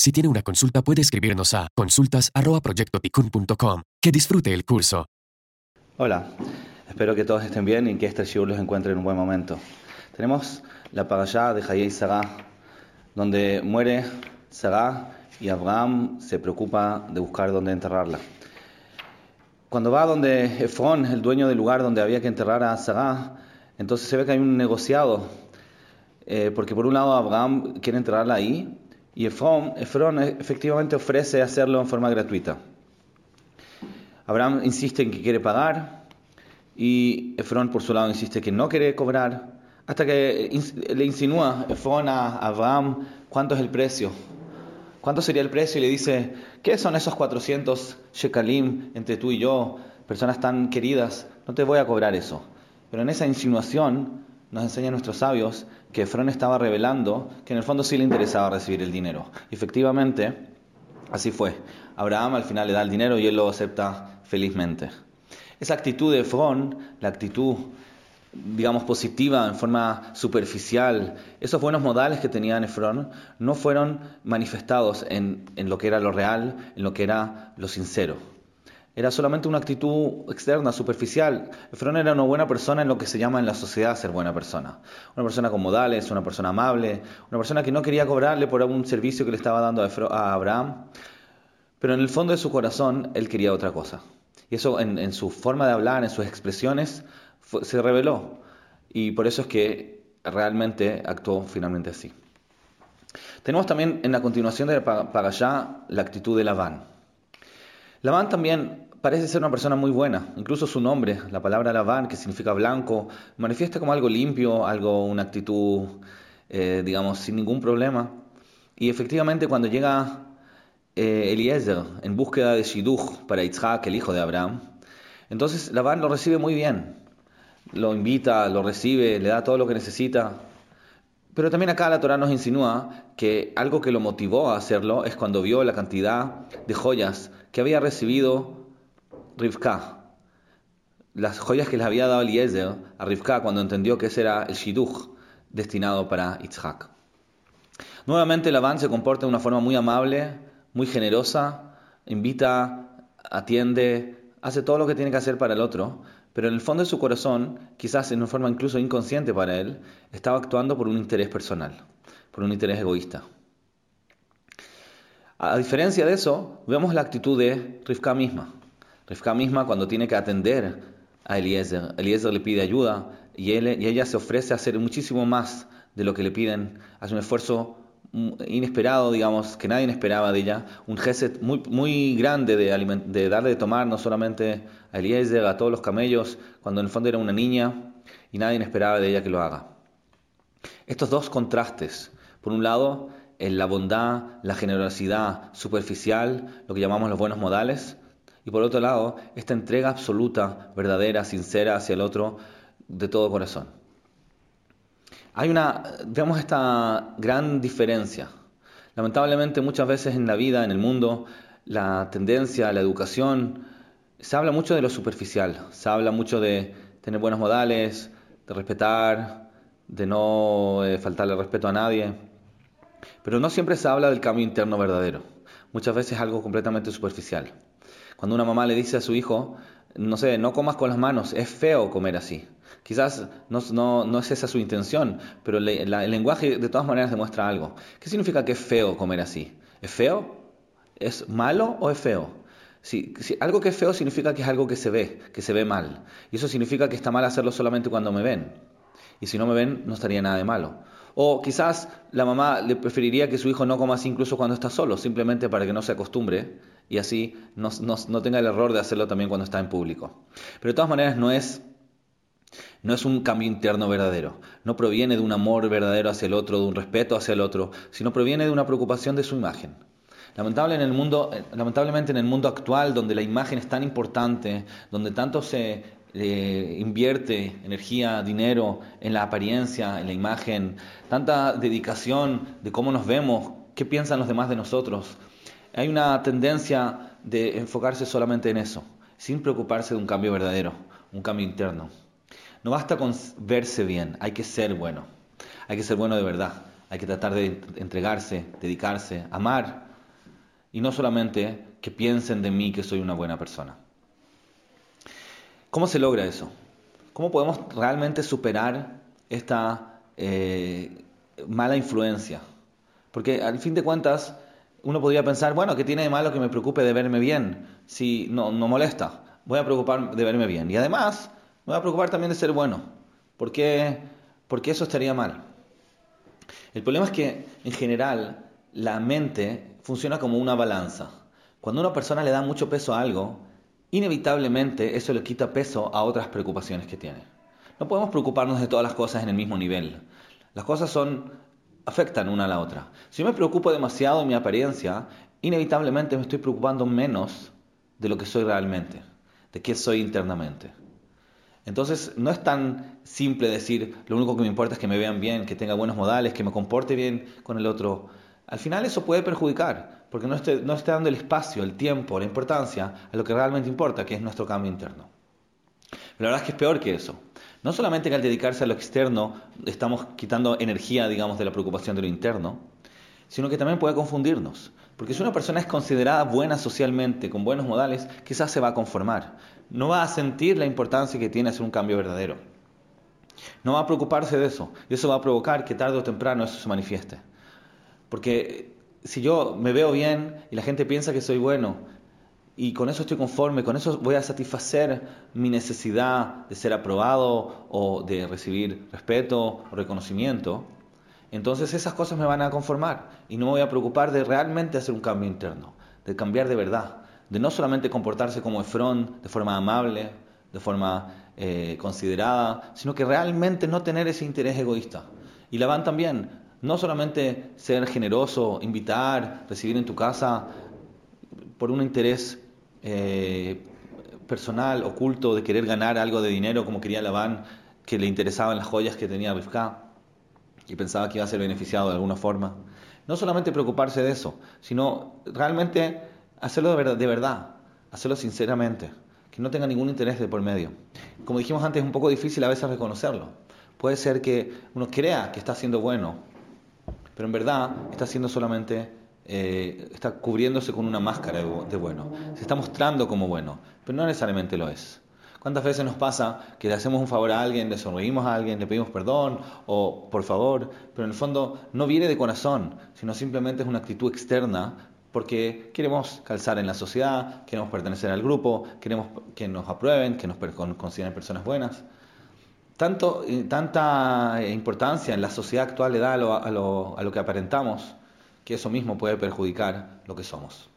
Si tiene una consulta puede escribirnos a consultas@proyectoticun.com. Que disfrute el curso. Hola, espero que todos estén bien y que este shiur los encuentre en un buen momento. Tenemos la parashá de Hayei Sarah, donde muere Sarah y Abraham se preocupa de buscar dónde enterrarla. Cuando va donde Efrón, el dueño del lugar donde había que enterrar a Sarah, entonces se ve que hay un negociado, eh, porque por un lado Abraham quiere enterrarla ahí y Efrón, Efrón efectivamente ofrece hacerlo en forma gratuita. Abraham insiste en que quiere pagar y Efrón por su lado insiste que no quiere cobrar, hasta que le insinúa Efrón a Abraham cuánto es el precio. ¿Cuánto sería el precio? Y le dice, ¿qué son esos 400 shekalim entre tú y yo, personas tan queridas? No te voy a cobrar eso. Pero en esa insinuación nos enseñan nuestros sabios que Efrón estaba revelando que en el fondo sí le interesaba recibir el dinero. efectivamente, así fue. Abraham al final le da el dinero y él lo acepta felizmente. Esa actitud de Efrón, la actitud, digamos, positiva en forma superficial, esos buenos modales que tenía Efrón, no fueron manifestados en, en lo que era lo real, en lo que era lo sincero era solamente una actitud externa, superficial. Efrón era una buena persona en lo que se llama en la sociedad ser buena persona. Una persona con modales, una persona amable, una persona que no quería cobrarle por algún servicio que le estaba dando a Abraham. Pero en el fondo de su corazón él quería otra cosa. Y eso en, su forma de hablar, en sus expresiones, se reveló. Y por eso es que realmente actuó finalmente así. Tenemos también en la continuación de para allá la actitud de Labán. Labán también parece ser una persona muy buena. Incluso su nombre, la palabra Labán, que significa blanco, manifiesta como algo limpio, algo, una actitud, eh, digamos, sin ningún problema. Y efectivamente, cuando llega eh, Eliezer en búsqueda de Shiduch para Yitzhak, el hijo de Abraham, entonces Labán lo recibe muy bien. Lo invita, lo recibe, le da todo lo que necesita. Pero también acá la Torah nos insinúa que algo que lo motivó a hacerlo es cuando vio la cantidad de joyas que había recibido Rivka, las joyas que les había dado Eliezer a Rivka cuando entendió que ese era el Shiduch destinado para Yitzhak. Nuevamente Labán se comporta de una forma muy amable, muy generosa, invita, atiende, hace todo lo que tiene que hacer para el otro, pero en el fondo de su corazón, quizás en una forma incluso inconsciente para él, estaba actuando por un interés personal, por un interés egoísta. A diferencia de eso, vemos la actitud de Rivka misma. Rivka misma cuando tiene que atender a Eliezer, Eliezer le pide ayuda y, él, y ella se ofrece a hacer muchísimo más de lo que le piden, hace un esfuerzo inesperado, digamos, que nadie esperaba de ella, un gesto muy, muy grande de, de darle de tomar no solamente a Eliezer, a todos los camellos, cuando en el fondo era una niña y nadie esperaba de ella que lo haga. Estos dos contrastes, por un lado, en la bondad, la generosidad superficial, lo que llamamos los buenos modales, y por otro lado, esta entrega absoluta, verdadera, sincera hacia el otro, de todo corazón. Hay una, vemos esta gran diferencia. Lamentablemente muchas veces en la vida, en el mundo, la tendencia, la educación, se habla mucho de lo superficial, se habla mucho de tener buenos modales, de respetar, de no eh, faltarle respeto a nadie, pero no siempre se habla del cambio interno verdadero. Muchas veces es algo completamente superficial. Cuando una mamá le dice a su hijo, no sé, no comas con las manos, es feo comer así. Quizás no, es esa su intención, pero el lenguaje de todas maneras demuestra algo. ¿Qué significa que es feo comer así? ¿Es feo? ¿Es malo o es feo? Si, algo que es feo significa que es algo que se ve, que se ve mal. Y eso significa que está mal hacerlo solamente cuando me ven. Y si no me ven, no estaría nada de malo. O quizás la mamá le preferiría que su hijo no coma así incluso cuando está solo, simplemente para que no se acostumbre y así no, tenga el error de hacerlo también cuando está en público. Pero de todas maneras no es, no es un cambio interno verdadero, no proviene de un amor verdadero hacia el otro, de un respeto hacia el otro, sino proviene de una preocupación de su imagen. Eh, lamentablemente en el mundo actual, donde la imagen es tan importante, donde tanto se eh, invierte energía, dinero en la apariencia, en la imagen, tanta dedicación de cómo nos vemos, qué piensan los demás de nosotros, hay una tendencia de enfocarse solamente en eso, sin preocuparse de un cambio verdadero, un cambio interno. No basta con verse bien, hay que ser bueno. Hay que ser bueno de verdad. Hay que tratar de entregarse, dedicarse, amar. Y no solamente que piensen de mí que soy una buena persona. ¿Cómo se logra eso? ¿Cómo podemos realmente superar esta eh, mala influencia? Porque al fin de cuentas, uno podría pensar, bueno, ¿qué tiene de malo que me preocupe de verme bien? Si no, no molesta, voy a preocupar de verme bien. Y además, me voy a preocupar también de ser bueno. ¿Por? Porque eso estaría mal. El problema es que, en general, la mente funciona como una balanza. Cuando una persona le da mucho peso a algo, inevitablemente eso le quita peso a otras preocupaciones que tiene. No podemos preocuparnos de todas las cosas en el mismo nivel. Las cosas son afectan una a la otra. Si yo me preocupo demasiado de mi apariencia, inevitablemente me estoy preocupando menos de lo que soy realmente, de qué soy internamente. Entonces no es tan simple decir, lo único que me importa es que me vean bien, que tenga buenos modales, que me comporte bien con el otro. Al final eso puede perjudicar, porque no esté, no esté dando el espacio, el tiempo, la importancia a lo que realmente importa, que es nuestro cambio interno. Pero la verdad es que es peor que eso. No solamente que al dedicarse a lo externo estamos quitando energía, digamos, de la preocupación de lo interno, sino que también puede confundirnos. Porque si una persona es considerada buena socialmente, con buenos modales, quizás se va a conformar. No va a sentir la importancia que tiene hacer un cambio verdadero. No va a preocuparse de eso. Y eso va a provocar que tarde o temprano eso se manifieste. Porque si yo me veo bien y la gente piensa que soy bueno y con eso estoy conforme, con eso voy a satisfacer mi necesidad de ser aprobado o de recibir respeto o reconocimiento, entonces esas cosas me van a conformar y no me voy a preocupar de realmente hacer un cambio interno, de cambiar de verdad, de no solamente comportarse como Efrón de forma amable, de forma eh, considerada, sino que realmente no tener ese interés egoísta. Y la van también, no solamente ser generoso, invitar, recibir en tu casa por un interés eh, personal, oculto, de querer ganar algo de dinero como quería Labán, que le interesaban las joyas que tenía Rivka y pensaba que iba a ser beneficiado de alguna forma. No solamente preocuparse de eso, sino realmente hacerlo de verdad, hacerlo sinceramente, que no tenga ningún interés de por medio. Como dijimos antes, es un poco difícil a veces reconocerlo. Puede ser que uno crea que está haciendo bueno, pero en verdad está haciendo solamente, eh, está cubriéndose con una máscara de, bueno. Se está mostrando como bueno, pero no necesariamente lo es. ¿Cuántas veces nos pasa que le hacemos un favor a alguien, le sonreímos a alguien, le pedimos perdón o por favor, pero en el fondo no viene de corazón, sino simplemente es una actitud externa porque queremos calzar en la sociedad, queremos pertenecer al grupo, queremos que nos aprueben, que nos consideren personas buenas eh, tanta importancia en la sociedad actual le da a, lo, que aparentamos, que eso mismo puede perjudicar lo que somos.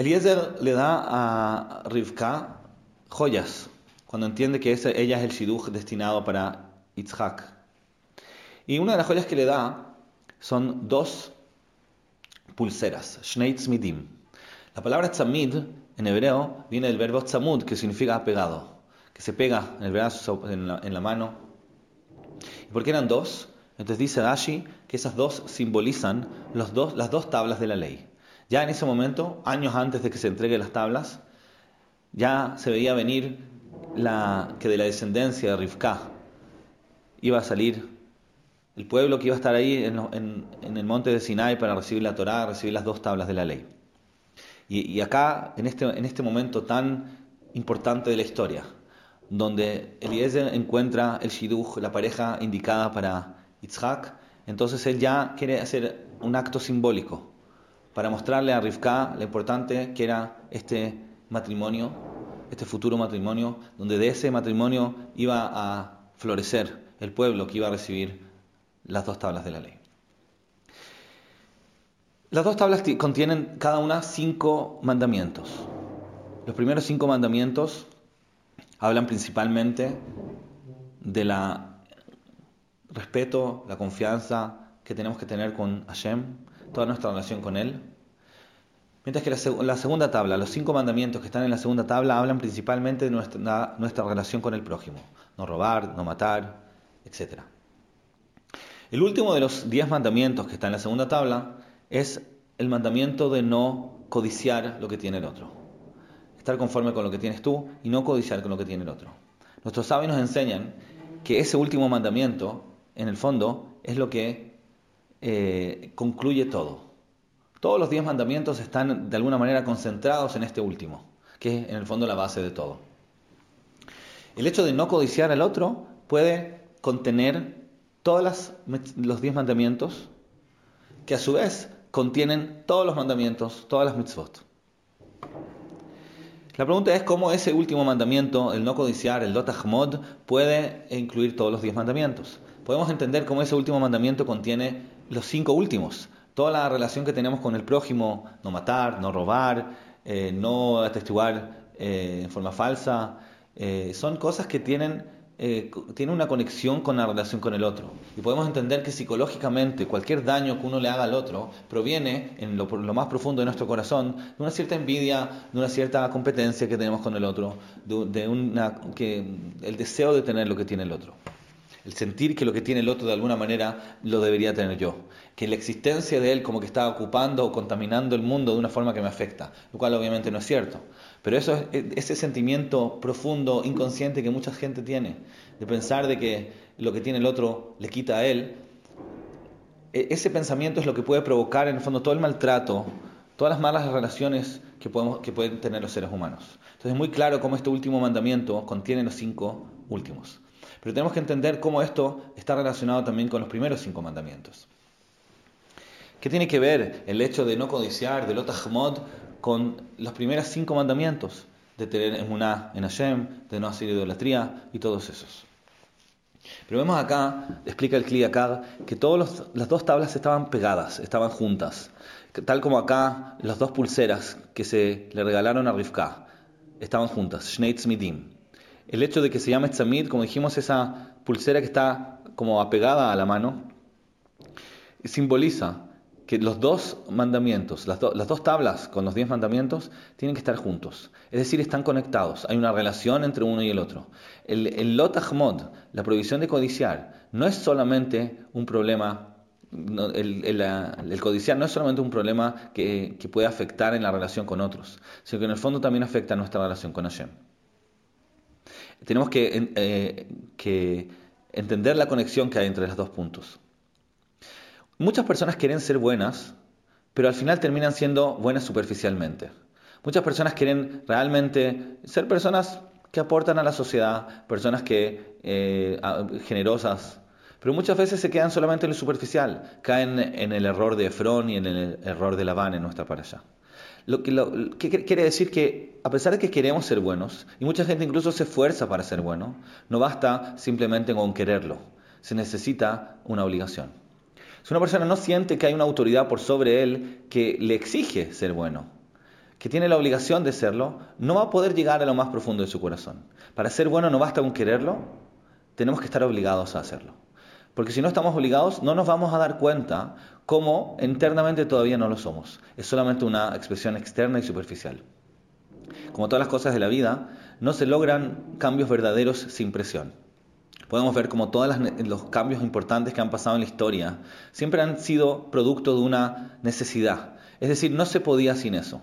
Eliezer le da a Rivka joyas cuando entiende que ella es el shidduch destinado para Yitzhak. Y una de las joyas que le da son dos pulseras, Shnei Tzmidim. La palabra tzamid en hebreo viene del verbo tzamud, que significa pegado se pega en el brazo, en la, mano. ¿Y por qué eran dos? Entonces dice Dashi que esas dos simbolizan las dos tablas de la ley. Ya en ese momento, años antes de que se entreguen las tablas, ya se veía venir la, que de la descendencia de Rivka iba a salir el pueblo que iba a estar ahí en, el monte de Sinai para recibir la Torá, recibir las dos tablas de la ley. Y, acá, en este, en este momento tan importante de la historia, donde Eliezer encuentra el shidduch, la pareja indicada para Yitzhak, entonces él ya quiere hacer un acto simbólico para mostrarle a Rivka lo importante que era este matrimonio, este futuro matrimonio, donde de ese matrimonio iba a florecer el pueblo que iba a recibir las dos tablas de la ley. Las dos tablas contienen cada una cinco mandamientos. Los primeros cinco mandamientos hablan principalmente de la respeto, la confianza que tenemos que tener con Hashem, toda nuestra relación con Él. Mientras que la, segunda tabla, los cinco mandamientos que están en la segunda tabla, hablan principalmente de nuestra, nuestra relación con el prójimo. No robar, no matar, etc. El último de los diez mandamientos que está en la segunda tabla es el mandamiento de no codiciar lo que tiene el otro estar conforme con lo que tienes tú y no codiciar con lo que tiene el otro. Nuestros sabios nos enseñan que ese último mandamiento, en el fondo, es lo que eh, concluye todo. Todos los diez mandamientos están de alguna manera concentrados en este último, que es en el fondo la base de todo. El hecho de no codiciar al otro puede contener todos los diez mandamientos, que a su vez contienen todos los mandamientos, todas las mitzvot. La pregunta es cómo ese último mandamiento, el no codiciar, el dotahmod, puede incluir todos los diez mandamientos. Podemos entender cómo ese último mandamiento contiene los cinco últimos. Toda la relación que tenemos con el prójimo, no matar, no robar, eh, no atestiguar eh, en forma falsa, eh, son cosas que tienen eh, tiene una conexión con la relación con el otro. Y podemos entender que psicológicamente cualquier daño que uno le haga al otro proviene en lo, más profundo de nuestro corazón de una cierta envidia, de una cierta competencia que tenemos con el otro, de, una, que, el deseo de tener lo que tiene el otro. El sentir que lo que tiene el otro de alguna manera lo debería tener yo. Que la existencia de él como que está ocupando o contaminando el mundo de una forma que me afecta, lo cual obviamente no es cierto. Pero eso es ese sentimiento profundo, inconsciente que mucha gente tiene, de pensar de que lo que tiene el otro le quita a él, e, ese pensamiento es lo que puede provocar en el fondo todo el maltrato, todas las malas relaciones que, podemos, que pueden tener los seres humanos. Entonces es muy claro cómo este último mandamiento contiene los cinco últimos. Pero tenemos que entender cómo esto está relacionado también con los primeros cinco mandamientos. ¿Qué tiene que ver el hecho de no codiciar, del otahmod, con los primeros cinco mandamientos de tener emuná en Hashem, de no hacer idolatría y todos esos. Pero vemos acá, explica el Kliyakar, que todas las dos tablas estaban pegadas, estaban juntas. Tal como acá las dos pulseras que se le regalaron a Rivka estaban juntas, Shneitz Midim. El hecho de que se llame Tzamid, como dijimos, esa pulsera que está como apegada a la mano, simboliza que los dos mandamientos, las, dos tablas con los diez mandamientos, tienen que estar juntos. Es decir, están conectados. Hay una relación entre uno y el otro. El, el la prohibición de codiciar, no es solamente un problema el, codiciar no es solamente un problema que, puede afectar en la relación con otros, sino que en el fondo también afecta nuestra relación con Hashem. Tenemos que, eh, que entender la conexión que hay entre los dos puntos. Muchas personas quieren ser buenas, pero al final terminan siendo buenas superficialmente. Muchas personas quieren realmente ser personas que aportan a la sociedad, personas que eh, generosas, pero muchas veces se quedan solamente en lo superficial, caen en el error de Efrón y en el error de Labán en nuestra para allá. Lo que, quiere decir que a pesar de que queremos ser buenos, y mucha gente incluso se esfuerza para ser bueno, no basta simplemente con quererlo, se necesita una obligación. Si una persona no siente que hay una autoridad por sobre él que le exige ser bueno, que tiene la obligación de serlo, no va a poder llegar a lo más profundo de su corazón. Para ser bueno no basta con quererlo, tenemos que estar obligados a hacerlo. Porque si no estamos obligados, no nos vamos a dar cuenta cómo internamente todavía no lo somos. Es solamente una expresión externa y superficial. Como todas las cosas de la vida, no se logran cambios verdaderos sin presión podemos ver como todos los cambios importantes que han pasado en la historia siempre han sido producto de una necesidad. Es decir, no se podía sin eso.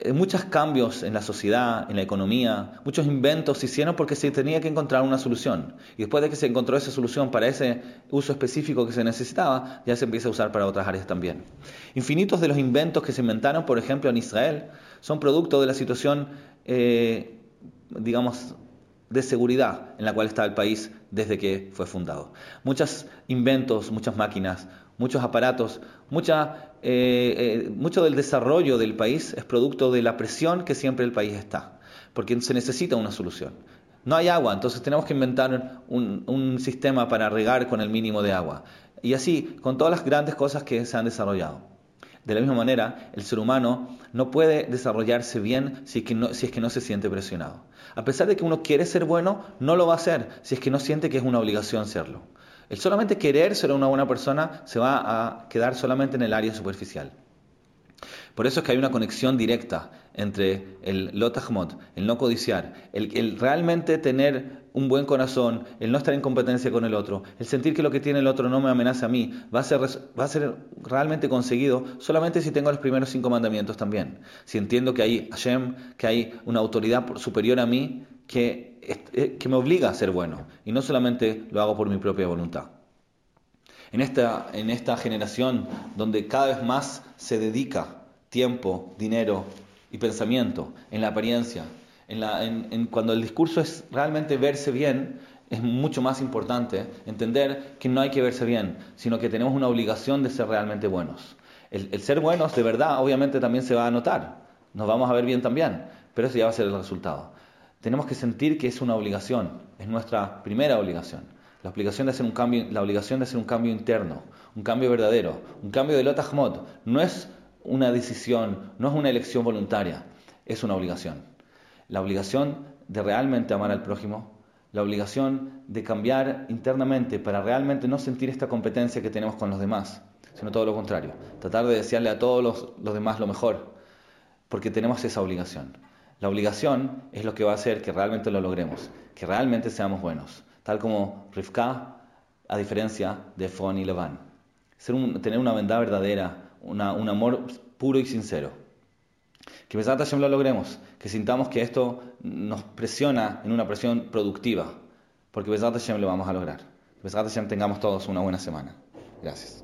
Eh, muchos cambios en la sociedad, en la economía, muchos inventos se hicieron porque se tenía que encontrar una solución. Y después de que se encontró esa solución para ese uso específico que se necesitaba, ya se empieza a usar para otras áreas también. Infinitos de los inventos que se inventaron, por ejemplo, en Israel, son producto de la situación, eh, digamos, de seguridad en la cual está el país desde que fue fundado. Muchos inventos, muchas máquinas, muchos aparatos, mucha, eh, eh, mucho del desarrollo del país es producto de la presión que siempre el país está, porque se necesita una solución. No hay agua, entonces tenemos que inventar un, sistema para regar con el mínimo de agua. Y así, con todas las grandes cosas que se han desarrollado. De la misma manera, el ser humano no puede desarrollarse bien si es, que no, si es que no se siente presionado. A pesar de que uno quiere ser bueno, no lo va a hacer si es que no siente que es una obligación serlo. El solamente querer ser una buena persona se va a quedar solamente en el área superficial. Por eso es que hay una conexión directa entre el lotahmod, el no codiciar, el, realmente tener un buen corazón, el no estar en competencia con el otro, el sentir que lo que tiene el otro no me amenaza a mí, va a ser, va a ser realmente conseguido solamente si tengo los primeros cinco mandamientos también. Si entiendo que hay Hashem, que hay una autoridad superior a mí que eh, que me obliga a ser bueno y no solamente lo hago por mi propia voluntad. En esta, en esta generación donde cada vez más se dedica tiempo, dinero y pensamiento en la apariencia, en la, en, cuando el discurso es realmente verse bien, es mucho más importante entender que no hay que verse bien, sino que tenemos una obligación de ser realmente buenos. El, ser buenos de verdad obviamente también se va a notar, nos vamos a ver bien también, pero eso ya va a ser el resultado. Tenemos que sentir que es una obligación, es nuestra primera obligación. La obligación de hacer un cambio, la obligación de hacer un cambio interno, un cambio verdadero, un cambio de Lotahmod. No es una decisión, no es una elección voluntaria, es una obligación. La obligación de realmente amar al prójimo, la obligación de cambiar internamente para realmente no sentir esta competencia que tenemos con los demás, sino todo lo contrario, tratar de desearle a todos los, los demás lo mejor, porque tenemos esa obligación. La obligación es lo que va a hacer que realmente lo logremos, que realmente seamos buenos, tal como Rivka, a diferencia de Fon y Levan. tener una verdad verdadera, un amor puro y sincero. Que Besat Hashem lo logremos, que sintamos que esto nos presiona en una presión productiva, porque Besat Hashem lo vamos a lograr. Besat Hashem tengamos todos una buena semana. Gracias.